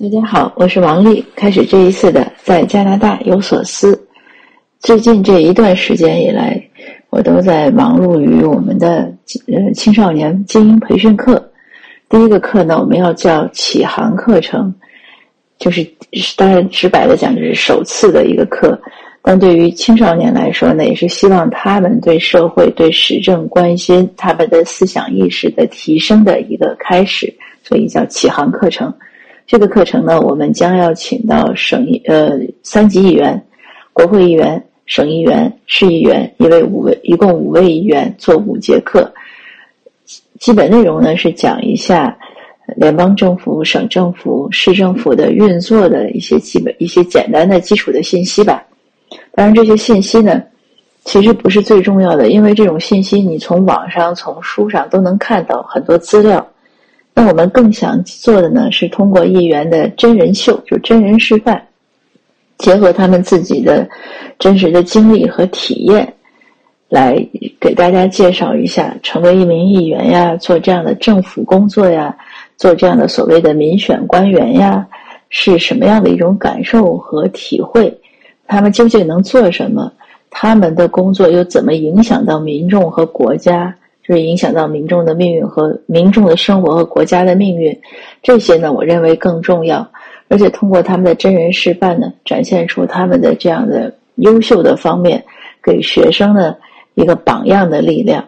大家好，我是王丽。开始这一次的在加拿大有所思。最近这一段时间以来，我都在忙碌于我们的呃青少年精英培训课。第一个课呢，我们要叫启航课程，就是当然直白的讲，就是首次的一个课。但对于青少年来说呢，也是希望他们对社会、对时政关心，他们的思想意识的提升的一个开始，所以叫启航课程。这个课程呢，我们将要请到省议呃三级议员、国会议员、省议员、市议员一位五位，一共五位议员做五节课。基本内容呢是讲一下联邦政府、省政府、市政府的运作的一些基本、一些简单的基础的信息吧。当然，这些信息呢，其实不是最重要的，因为这种信息你从网上、从书上都能看到很多资料。那我们更想做的呢，是通过议员的真人秀，就真人示范，结合他们自己的真实的经历和体验，来给大家介绍一下成为一名议员呀，做这样的政府工作呀，做这样的所谓的民选官员呀，是什么样的一种感受和体会？他们究竟能做什么？他们的工作又怎么影响到民众和国家？是影响到民众的命运和民众的生活和国家的命运，这些呢，我认为更重要。而且通过他们的真人示范呢，展现出他们的这样的优秀的方面，给学生呢一个榜样的力量。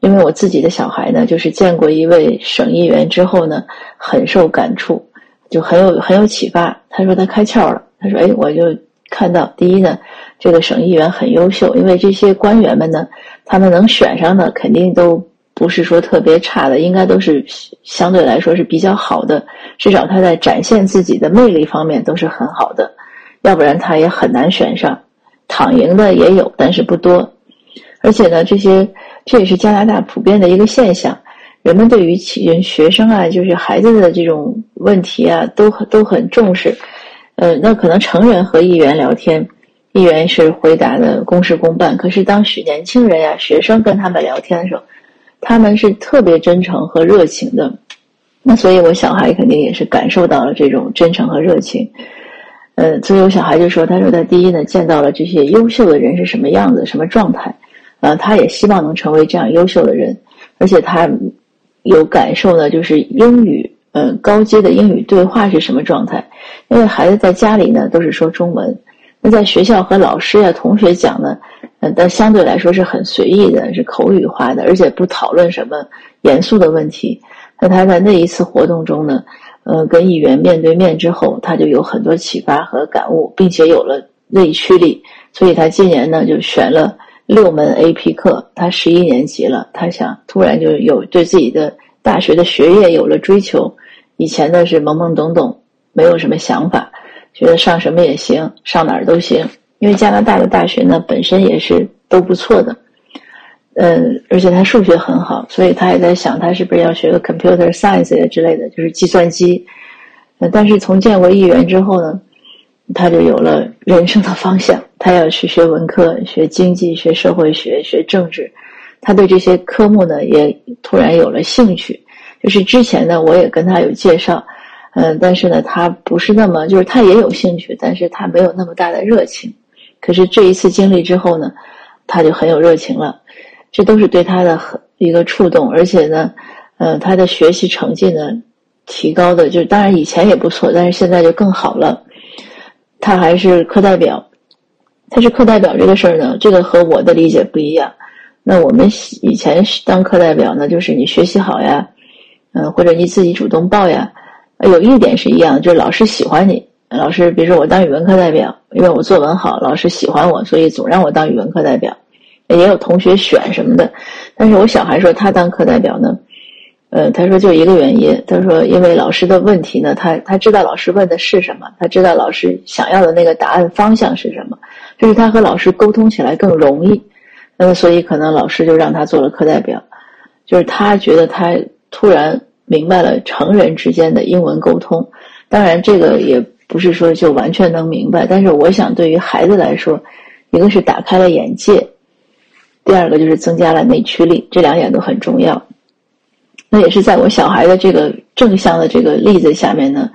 因为我自己的小孩呢，就是见过一位省议员之后呢，很受感触，就很有很有启发。他说他开窍了，他说：“哎，我就看到第一呢，这个省议员很优秀，因为这些官员们呢。”他们能选上的肯定都不是说特别差的，应该都是相对来说是比较好的，至少他在展现自己的魅力方面都是很好的，要不然他也很难选上。躺赢的也有，但是不多。而且呢，这些这也是加拿大普遍的一个现象，人们对于人学生啊，就是孩子的这种问题啊，都都很重视。呃，那可能成人和议员聊天。议员是回答的公事公办，可是当许年轻人呀、学生跟他们聊天的时候，他们是特别真诚和热情的。那所以，我小孩肯定也是感受到了这种真诚和热情。呃，所以我小孩就说：“他说他第一呢，见到了这些优秀的人是什么样子、什么状态，呃，他也希望能成为这样优秀的人，而且他有感受呢，就是英语，呃，高阶的英语对话是什么状态？因为孩子在家里呢都是说中文。”那在学校和老师呀、同学讲呢，呃，但相对来说是很随意的，是口语化的，而且不讨论什么严肃的问题。那他在那一次活动中呢，呃，跟议员面对面之后，他就有很多启发和感悟，并且有了内驱力。所以他今年呢就选了六门 AP 课。他十一年级了，他想突然就有对自己的大学的学业有了追求。以前呢是懵懵懂懂，没有什么想法。觉得上什么也行，上哪儿都行，因为加拿大的大学呢本身也是都不错的，嗯，而且他数学很好，所以他也在想他是不是要学个 computer science 呀之类的，就是计算机。但是从见过议员之后呢，他就有了人生的方向，他要去学文科，学经济学、社会学、学政治。他对这些科目呢也突然有了兴趣，就是之前呢我也跟他有介绍。嗯，但是呢，他不是那么，就是他也有兴趣，但是他没有那么大的热情。可是这一次经历之后呢，他就很有热情了，这都是对他的很一个触动。而且呢，呃，他的学习成绩呢，提高的就当然以前也不错，但是现在就更好了。他还是课代表，他是课代表这个事儿呢，这个和我的理解不一样。那我们以前当课代表呢，就是你学习好呀，嗯，或者你自己主动报呀。有一点是一样，就是老师喜欢你。老师，比如说我当语文课代表，因为我作文好，老师喜欢我，所以总让我当语文课代表。也有同学选什么的，但是我小孩说他当课代表呢，呃，他说就一个原因，他说因为老师的问题呢，他他知道老师问的是什么，他知道老师想要的那个答案方向是什么，就是他和老师沟通起来更容易。那么所以可能老师就让他做了课代表，就是他觉得他突然。明白了成人之间的英文沟通，当然这个也不是说就完全能明白，但是我想对于孩子来说，一个是打开了眼界，第二个就是增加了内驱力，这两点都很重要。那也是在我小孩的这个正向的这个例子下面呢，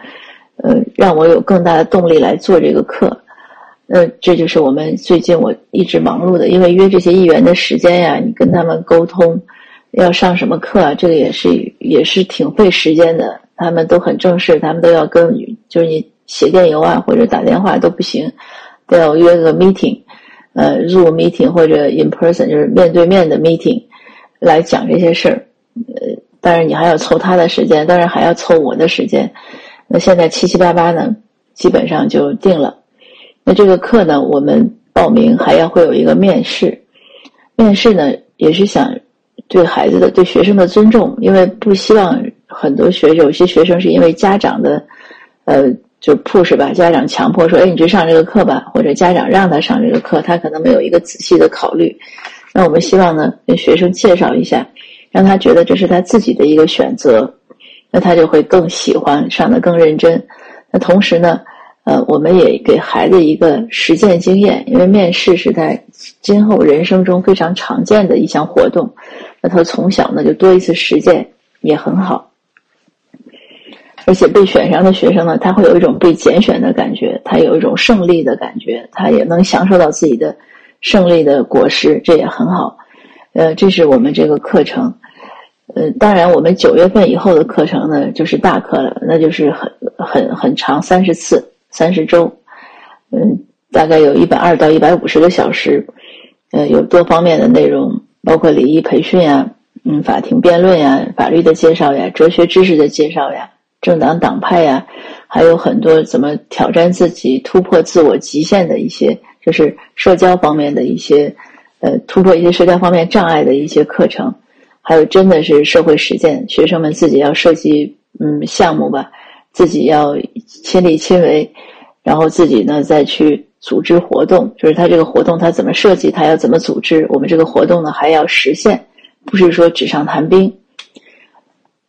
呃，让我有更大的动力来做这个课。呃，这就是我们最近我一直忙碌的，因为约这些议员的时间呀，你跟他们沟通要上什么课啊，这个也是也是挺费时间的。他们都很正式，他们都要跟就是你写电邮啊或者打电话都不行，都要约个 meeting，呃，zoom meeting 或者 in person 就是面对面的 meeting 来讲这些事儿。呃，当然你还要凑他的时间，当然还要凑我的时间。那现在七七八八呢，基本上就定了。那这个课呢，我们报名还要会有一个面试，面试呢也是想对孩子的、对学生的尊重，因为不希望很多学有些学生是因为家长的，呃，就 push 吧，家长强迫说，哎，你去上这个课吧，或者家长让他上这个课，他可能没有一个仔细的考虑。那我们希望呢，跟学生介绍一下，让他觉得这是他自己的一个选择，那他就会更喜欢上的更认真。那同时呢。呃，我们也给孩子一个实践经验，因为面试是在今后人生中非常常见的一项活动，那他从小呢就多一次实践也很好。而且被选上的学生呢，他会有一种被拣选的感觉，他有一种胜利的感觉，他也能享受到自己的胜利的果实，这也很好。呃，这是我们这个课程。呃，当然，我们九月份以后的课程呢，就是大课了，那就是很很很长，三十次。三十周，嗯，大概有一百二到一百五十个小时，呃，有多方面的内容，包括礼仪培训呀，嗯，法庭辩论呀，法律的介绍呀，哲学知识的介绍呀，政党党派呀，还有很多怎么挑战自己、突破自我极限的一些，就是社交方面的一些，呃，突破一些社交方面障碍的一些课程，还有真的是社会实践，学生们自己要设计嗯项目吧。自己要亲力亲为，然后自己呢再去组织活动，就是他这个活动他怎么设计，他要怎么组织，我们这个活动呢还要实现，不是说纸上谈兵。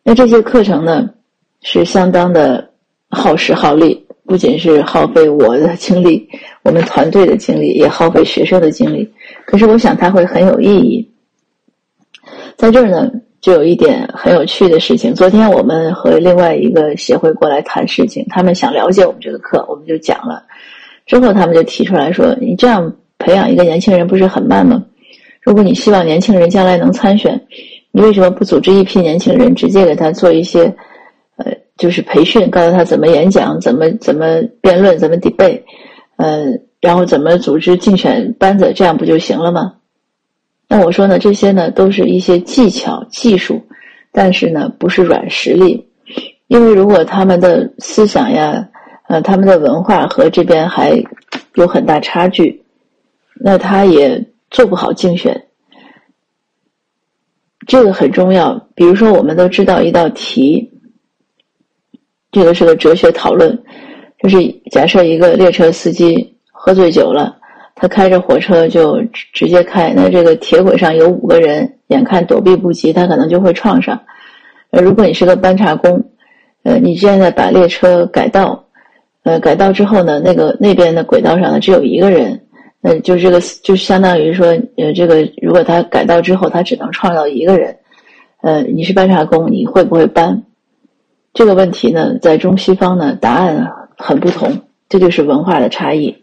那这些课程呢是相当的耗时耗力，不仅是耗费我的精力，我们团队的精力，也耗费学生的精力。可是我想它会很有意义，在这儿呢。就有一点很有趣的事情。昨天我们和另外一个协会过来谈事情，他们想了解我们这个课，我们就讲了。之后他们就提出来说：“你这样培养一个年轻人不是很慢吗？如果你希望年轻人将来能参选，你为什么不组织一批年轻人，直接给他做一些，呃，就是培训，告诉他怎么演讲，怎么怎么辩论，怎么 debate，呃，然后怎么组织竞选班子，这样不就行了吗？”那我说呢，这些呢都是一些技巧、技术，但是呢不是软实力，因为如果他们的思想呀，呃，他们的文化和这边还有很大差距，那他也做不好竞选。这个很重要。比如说，我们都知道一道题，这个是个哲学讨论，就是假设一个列车司机喝醉酒了。他开着火车就直接开，那这个铁轨上有五个人，眼看躲避不及，他可能就会撞上。如果你是个搬查工，呃，你现在把列车改道，呃，改道之后呢，那个那边的轨道上呢只有一个人，那就这个就相当于说，呃，这个如果他改道之后，他只能创造一个人，呃，你是搬查工，你会不会搬？这个问题呢，在中西方呢，答案很不同，这就是文化的差异。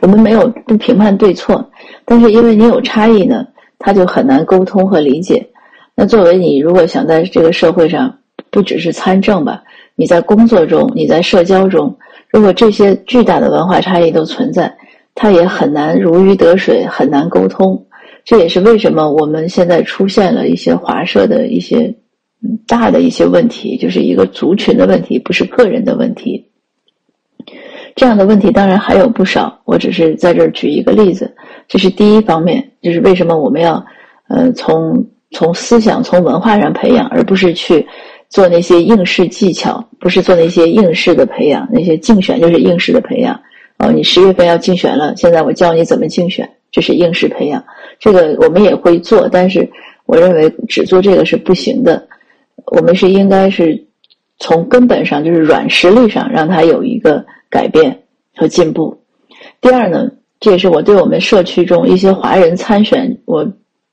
我们没有不评判对错，但是因为你有差异呢，他就很难沟通和理解。那作为你，如果想在这个社会上，不只是参政吧，你在工作中，你在社交中，如果这些巨大的文化差异都存在，他也很难如鱼得水，很难沟通。这也是为什么我们现在出现了一些华社的一些大的一些问题，就是一个族群的问题，不是个人的问题。这样的问题当然还有不少，我只是在这儿举一个例子。这是第一方面，就是为什么我们要，呃，从从思想、从文化上培养，而不是去做那些应试技巧，不是做那些应试的培养。那些竞选就是应试的培养。哦，你十月份要竞选了，现在我教你怎么竞选，这是应试培养。这个我们也会做，但是我认为只做这个是不行的。我们是应该是从根本上，就是软实力上，让他有一个。改变和进步。第二呢，这也是我对我们社区中一些华人参选，我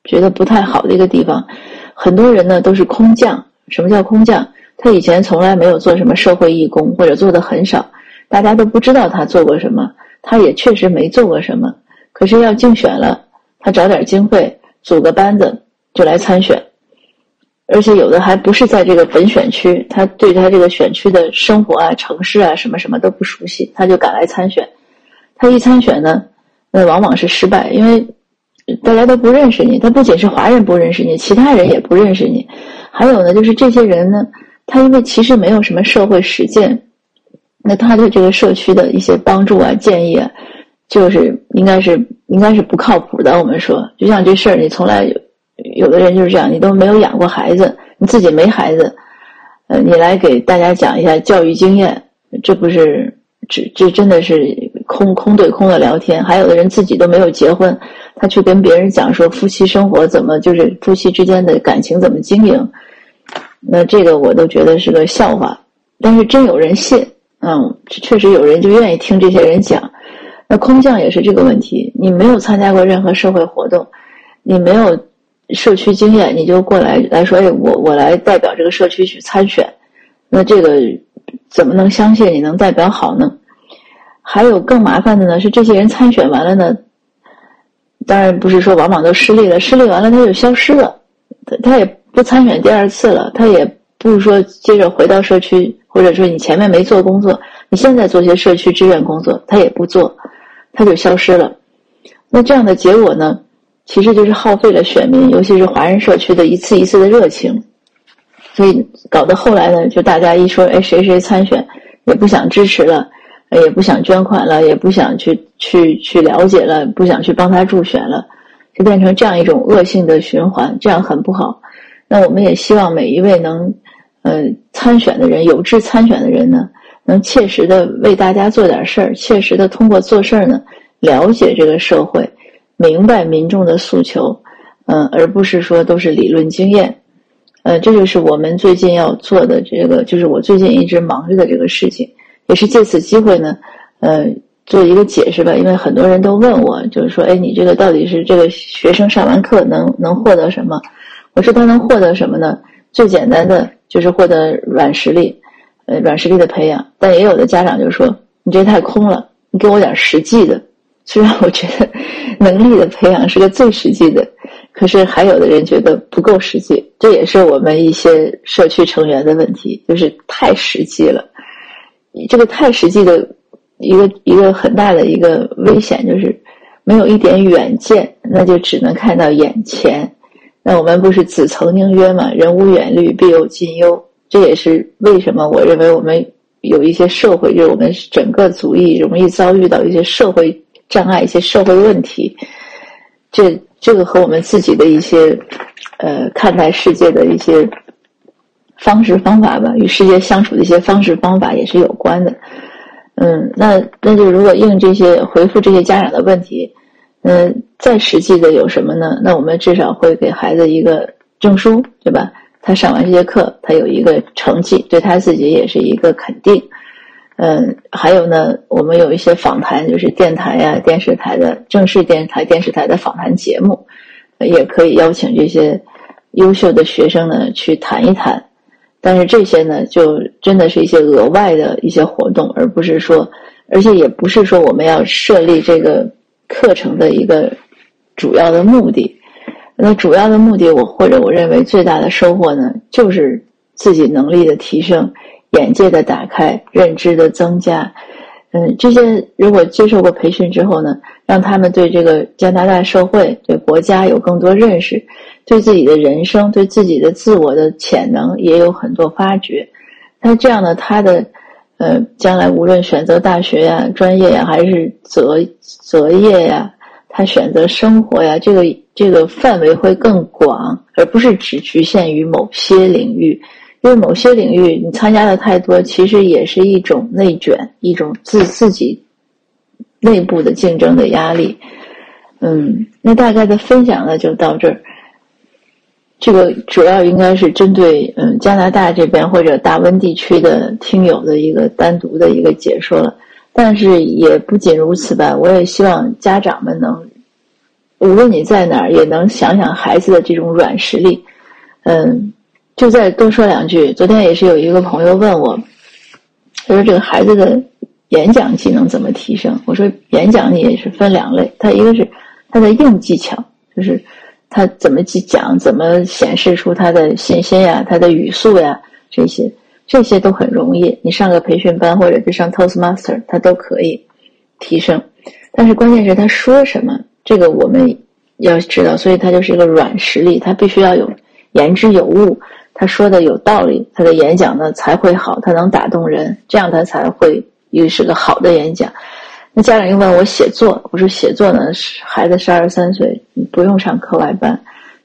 觉得不太好的一个地方。很多人呢都是空降。什么叫空降？他以前从来没有做什么社会义工，或者做的很少，大家都不知道他做过什么。他也确实没做过什么，可是要竞选了，他找点经费，组个班子就来参选，而且有的还不是在这个本选区，他对他这个选区的生活啊、城市啊什么什么都不熟悉，他就敢来参选。他一参选呢，那往往是失败，因为大家都不认识你。他不仅是华人不认识你，其他人也不认识你。还有呢，就是这些人呢，他因为其实没有什么社会实践，那他对这个社区的一些帮助啊、建议啊，就是应该是应该是不靠谱的。我们说，就像这事儿，你从来有有的人就是这样，你都没有养过孩子，你自己没孩子，呃，你来给大家讲一下教育经验，这不是这这真的是。空空对空的聊天，还有的人自己都没有结婚，他去跟别人讲说夫妻生活怎么就是夫妻之间的感情怎么经营，那这个我都觉得是个笑话。但是真有人信，嗯，确实有人就愿意听这些人讲。那空降也是这个问题，你没有参加过任何社会活动，你没有社区经验，你就过来来说，哎，我我来代表这个社区去参选，那这个怎么能相信你能代表好呢？还有更麻烦的呢，是这些人参选完了呢，当然不是说往往都失利了，失利完了他就消失了，他他也不参选第二次了，他也不是说接着回到社区，或者说你前面没做工作，你现在做些社区志愿工作，他也不做，他就消失了。那这样的结果呢，其实就是耗费了选民，尤其是华人社区的一次一次的热情，所以搞得后来呢，就大家一说，哎，谁谁参选，也不想支持了。也不想捐款了，也不想去去去了解了，不想去帮他助选了，就变成这样一种恶性的循环，这样很不好。那我们也希望每一位能，呃，参选的人，有志参选的人呢，能切实的为大家做点事儿，切实的通过做事儿呢，了解这个社会，明白民众的诉求，嗯，而不是说都是理论经验，呃，这就是我们最近要做的这个，就是我最近一直忙着的这个事情。也是借此机会呢，呃，做一个解释吧。因为很多人都问我，就是说，哎，你这个到底是这个学生上完课能能获得什么？我说他能获得什么呢？最简单的就是获得软实力，呃，软实力的培养。但也有的家长就说，你这太空了，你给我点实际的。虽然我觉得能力的培养是个最实际的，可是还有的人觉得不够实际。这也是我们一些社区成员的问题，就是太实际了。这个太实际的一个一个很大的一个危险就是没有一点远见，那就只能看到眼前。那我们不是子曾经曰嘛：“人无远虑，必有近忧。”这也是为什么我认为我们有一些社会，就是我们整个族裔容易遭遇到一些社会障碍、一些社会问题。这这个和我们自己的一些呃看待世界的一些。方式方法吧，与世界相处的一些方式方法也是有关的。嗯，那那就如果应这些回复这些家长的问题，嗯，再实际的有什么呢？那我们至少会给孩子一个证书，对吧？他上完这节课，他有一个成绩，对他自己也是一个肯定。嗯，还有呢，我们有一些访谈，就是电台呀、电视台的正式电视台、电视台的访谈节目，也可以邀请这些优秀的学生呢去谈一谈。但是这些呢，就真的是一些额外的一些活动，而不是说，而且也不是说我们要设立这个课程的一个主要的目的。那主要的目的，我或者我认为最大的收获呢，就是自己能力的提升、眼界的打开、认知的增加。嗯，这些如果接受过培训之后呢，让他们对这个加拿大社会、对国家有更多认识。对自己的人生，对自己的自我的潜能也有很多发掘。那这样呢，他的呃，将来无论选择大学呀、专业呀，还是择择业呀，他选择生活呀，这个这个范围会更广，而不是只局限于某些领域。因为某些领域你参加的太多，其实也是一种内卷，一种自自己内部的竞争的压力。嗯，那大概的分享呢，就到这儿。这个主要应该是针对嗯加拿大这边或者大温地区的听友的一个单独的一个解说了，但是也不仅如此吧，我也希望家长们能，无论你在哪儿，也能想想孩子的这种软实力，嗯，就再多说两句。昨天也是有一个朋友问我，他说这个孩子的演讲技能怎么提升？我说演讲也是分两类，他一个是他的硬技巧，就是他怎么去讲，怎么显示出他的信心呀，他的语速呀这些，这些都很容易。你上个培训班或者是上 Toastmaster，他都可以提升。但是关键是他说什么，这个我们要知道，所以他就是一个软实力，他必须要有言之有物，他说的有道理，他的演讲呢才会好，他能打动人，这样他才会又是个好的演讲。那家长又问我写作，我说写作呢，孩子十二三岁，不用上课外班，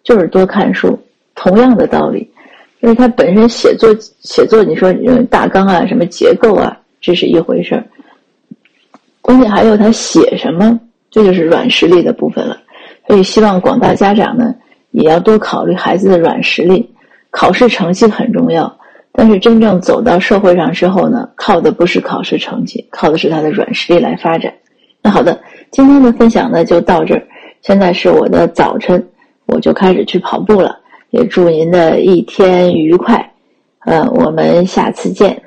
就是多看书，同样的道理，因为他本身写作写作，你说大纲啊，什么结构啊，这是一回事儿。关键还有他写什么，这就是软实力的部分了。所以希望广大家长呢，也要多考虑孩子的软实力。考试成绩很重要，但是真正走到社会上之后呢，靠的不是考试成绩，靠的是他的软实力来发展。那好的，今天的分享呢就到这儿。现在是我的早晨，我就开始去跑步了。也祝您的一天愉快。呃，我们下次见。